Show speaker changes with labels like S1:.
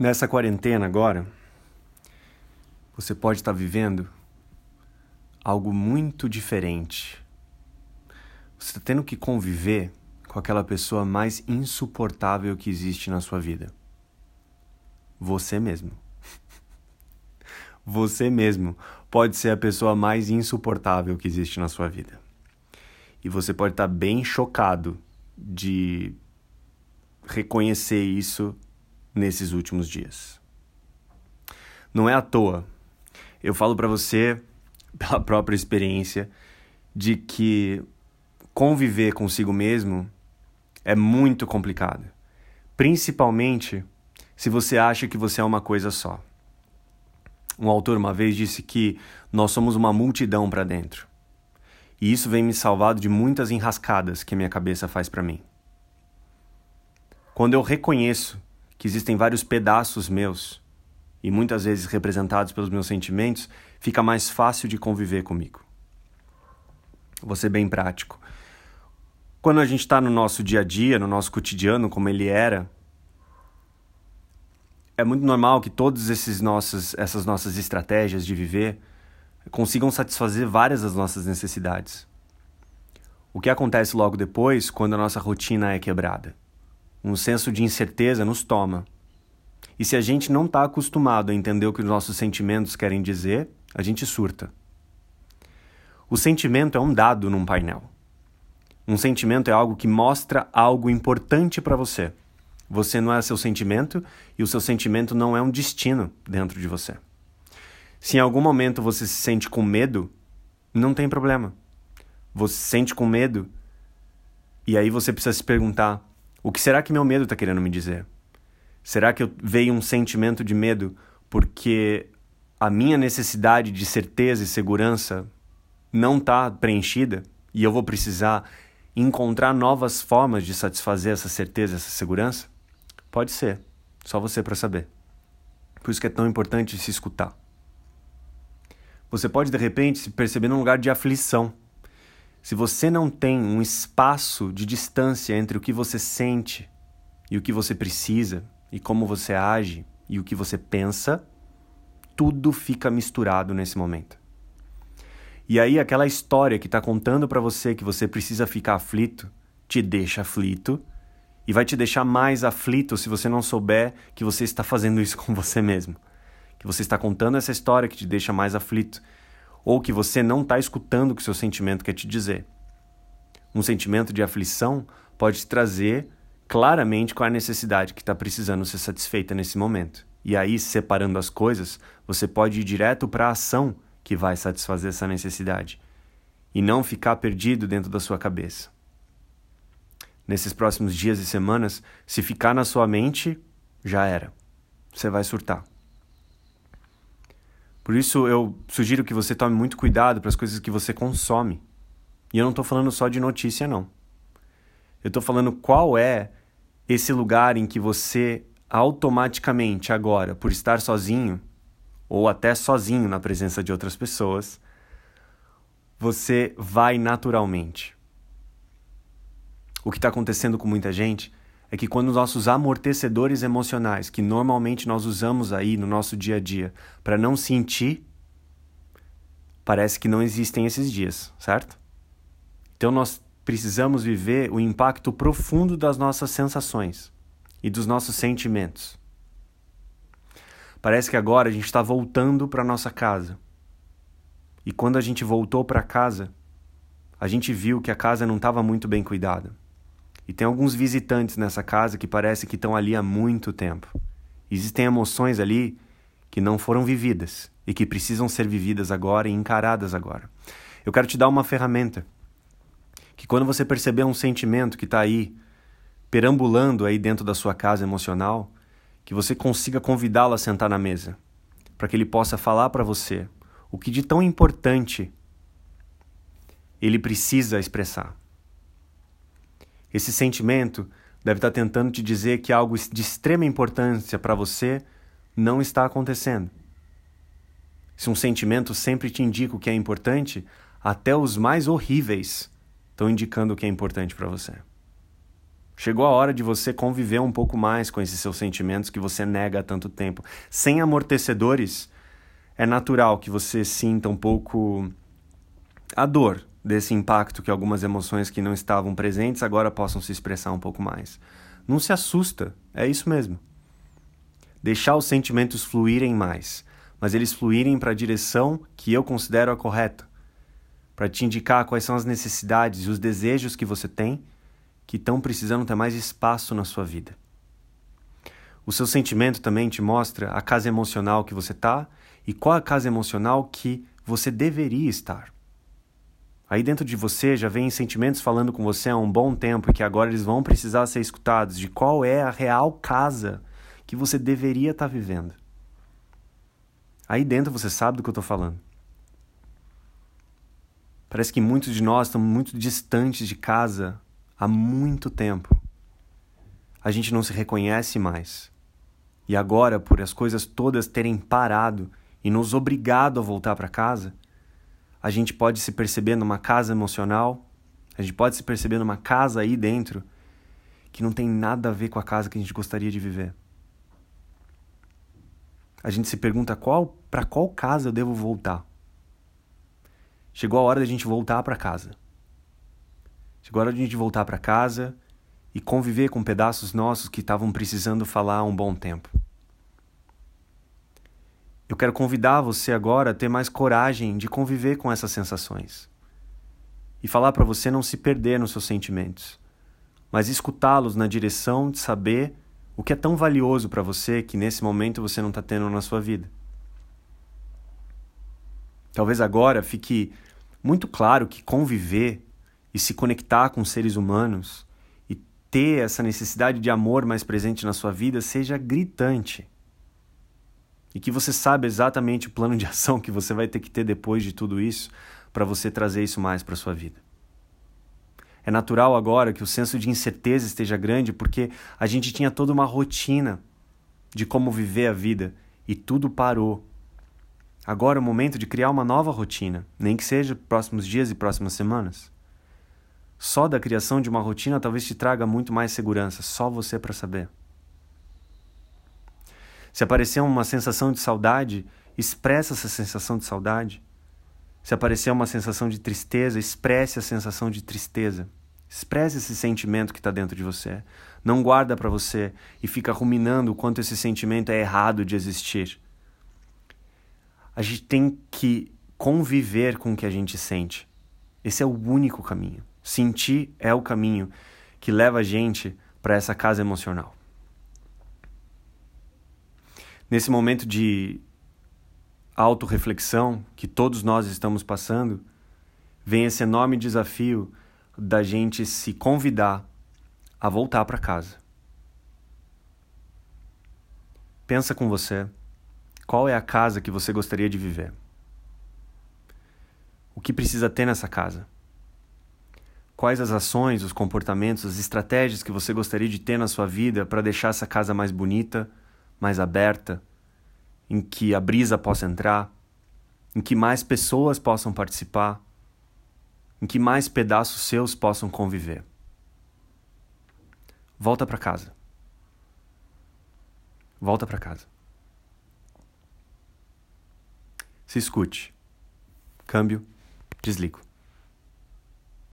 S1: Nessa quarentena agora, você pode estar vivendo algo muito diferente. Você está tendo que conviver com aquela pessoa mais insuportável que existe na sua vida. Você mesmo. Você mesmo pode ser a pessoa mais insuportável que existe na sua vida. E você pode estar bem chocado de reconhecer isso nesses últimos dias. Não é à toa. Eu falo para você, pela própria experiência, de que conviver consigo mesmo é muito complicado. Principalmente se você acha que você é uma coisa só. Um autor uma vez disse que nós somos uma multidão para dentro. E isso vem me salvado de muitas enrascadas que minha cabeça faz para mim. Quando eu reconheço que existem vários pedaços meus, e muitas vezes representados pelos meus sentimentos, fica mais fácil de conviver comigo. Vou ser bem prático. Quando a gente está no nosso dia a dia, no nosso cotidiano, como ele era, é muito normal que todas essas nossas estratégias de viver consigam satisfazer várias das nossas necessidades. O que acontece logo depois quando a nossa rotina é quebrada? Um senso de incerteza nos toma. E se a gente não está acostumado a entender o que os nossos sentimentos querem dizer, a gente surta. O sentimento é um dado num painel. Um sentimento é algo que mostra algo importante para você. Você não é seu sentimento e o seu sentimento não é um destino dentro de você. Se em algum momento você se sente com medo, não tem problema. Você se sente com medo e aí você precisa se perguntar: o que será que meu medo está querendo me dizer? Será que eu veio um sentimento de medo porque a minha necessidade de certeza e segurança não está preenchida e eu vou precisar encontrar novas formas de satisfazer essa certeza, essa segurança? Pode ser, só você para saber. Por isso que é tão importante se escutar. Você pode de repente se perceber num lugar de aflição se você não tem um espaço de distância entre o que você sente e o que você precisa, e como você age e o que você pensa, tudo fica misturado nesse momento. E aí aquela história que está contando para você que você precisa ficar aflito, te deixa aflito e vai te deixar mais aflito se você não souber que você está fazendo isso com você mesmo. Que você está contando essa história que te deixa mais aflito ou que você não está escutando o que o seu sentimento quer te dizer. Um sentimento de aflição pode te trazer claramente qual é a necessidade que está precisando ser satisfeita nesse momento. E aí, separando as coisas, você pode ir direto para a ação que vai satisfazer essa necessidade e não ficar perdido dentro da sua cabeça. Nesses próximos dias e semanas, se ficar na sua mente, já era. Você vai surtar. Por isso eu sugiro que você tome muito cuidado para as coisas que você consome. E eu não estou falando só de notícia, não. Eu estou falando qual é esse lugar em que você automaticamente agora, por estar sozinho, ou até sozinho na presença de outras pessoas, você vai naturalmente. O que está acontecendo com muita gente é que quando os nossos amortecedores emocionais, que normalmente nós usamos aí no nosso dia a dia para não sentir, parece que não existem esses dias, certo? Então nós precisamos viver o impacto profundo das nossas sensações e dos nossos sentimentos. Parece que agora a gente está voltando para nossa casa. E quando a gente voltou para casa, a gente viu que a casa não estava muito bem cuidada. E tem alguns visitantes nessa casa que parece que estão ali há muito tempo. Existem emoções ali que não foram vividas e que precisam ser vividas agora e encaradas agora. Eu quero te dar uma ferramenta que quando você perceber um sentimento que está aí perambulando aí dentro da sua casa emocional, que você consiga convidá-lo a sentar na mesa, para que ele possa falar para você o que de tão importante ele precisa expressar. Esse sentimento deve estar tentando te dizer que algo de extrema importância para você não está acontecendo. Se um sentimento sempre te indica o que é importante, até os mais horríveis estão indicando o que é importante para você. Chegou a hora de você conviver um pouco mais com esses seus sentimentos que você nega há tanto tempo. Sem amortecedores, é natural que você sinta um pouco a dor desse impacto que algumas emoções que não estavam presentes agora possam se expressar um pouco mais. Não se assusta, é isso mesmo. Deixar os sentimentos fluírem mais, mas eles fluírem para a direção que eu considero a correta, para te indicar quais são as necessidades e os desejos que você tem que estão precisando ter mais espaço na sua vida. O seu sentimento também te mostra a casa emocional que você está e qual a casa emocional que você deveria estar. Aí dentro de você já vem sentimentos falando com você há um bom tempo e que agora eles vão precisar ser escutados de qual é a real casa que você deveria estar tá vivendo. Aí dentro você sabe do que eu estou falando. Parece que muitos de nós estamos muito distantes de casa há muito tempo. A gente não se reconhece mais. E agora, por as coisas todas terem parado e nos obrigado a voltar para casa, a gente pode se perceber numa casa emocional, a gente pode se perceber numa casa aí dentro que não tem nada a ver com a casa que a gente gostaria de viver. A gente se pergunta qual para qual casa eu devo voltar. Chegou a hora da gente voltar para casa. Chegou a hora de a gente voltar para casa e conviver com pedaços nossos que estavam precisando falar há um bom tempo. Eu quero convidar você agora a ter mais coragem de conviver com essas sensações. E falar para você não se perder nos seus sentimentos, mas escutá-los na direção de saber o que é tão valioso para você que nesse momento você não está tendo na sua vida. Talvez agora fique muito claro que conviver e se conectar com seres humanos e ter essa necessidade de amor mais presente na sua vida seja gritante e que você sabe exatamente o plano de ação que você vai ter que ter depois de tudo isso para você trazer isso mais para sua vida. É natural agora que o senso de incerteza esteja grande porque a gente tinha toda uma rotina de como viver a vida e tudo parou. Agora é o momento de criar uma nova rotina, nem que seja próximos dias e próximas semanas. Só da criação de uma rotina talvez te traga muito mais segurança, só você para saber. Se aparecer uma sensação de saudade, expressa essa sensação de saudade. Se aparecer uma sensação de tristeza, expresse a sensação de tristeza. Expresse esse sentimento que está dentro de você. Não guarda para você e fica ruminando o quanto esse sentimento é errado de existir. A gente tem que conviver com o que a gente sente. Esse é o único caminho. Sentir é o caminho que leva a gente para essa casa emocional. Nesse momento de autorreflexão que todos nós estamos passando, vem esse enorme desafio da gente se convidar a voltar para casa. Pensa com você, qual é a casa que você gostaria de viver? O que precisa ter nessa casa? Quais as ações, os comportamentos, as estratégias que você gostaria de ter na sua vida para deixar essa casa mais bonita, mais aberta, em que a brisa possa entrar, em que mais pessoas possam participar, em que mais pedaços seus possam conviver. Volta para casa. Volta para casa. Se escute. Câmbio, desligo.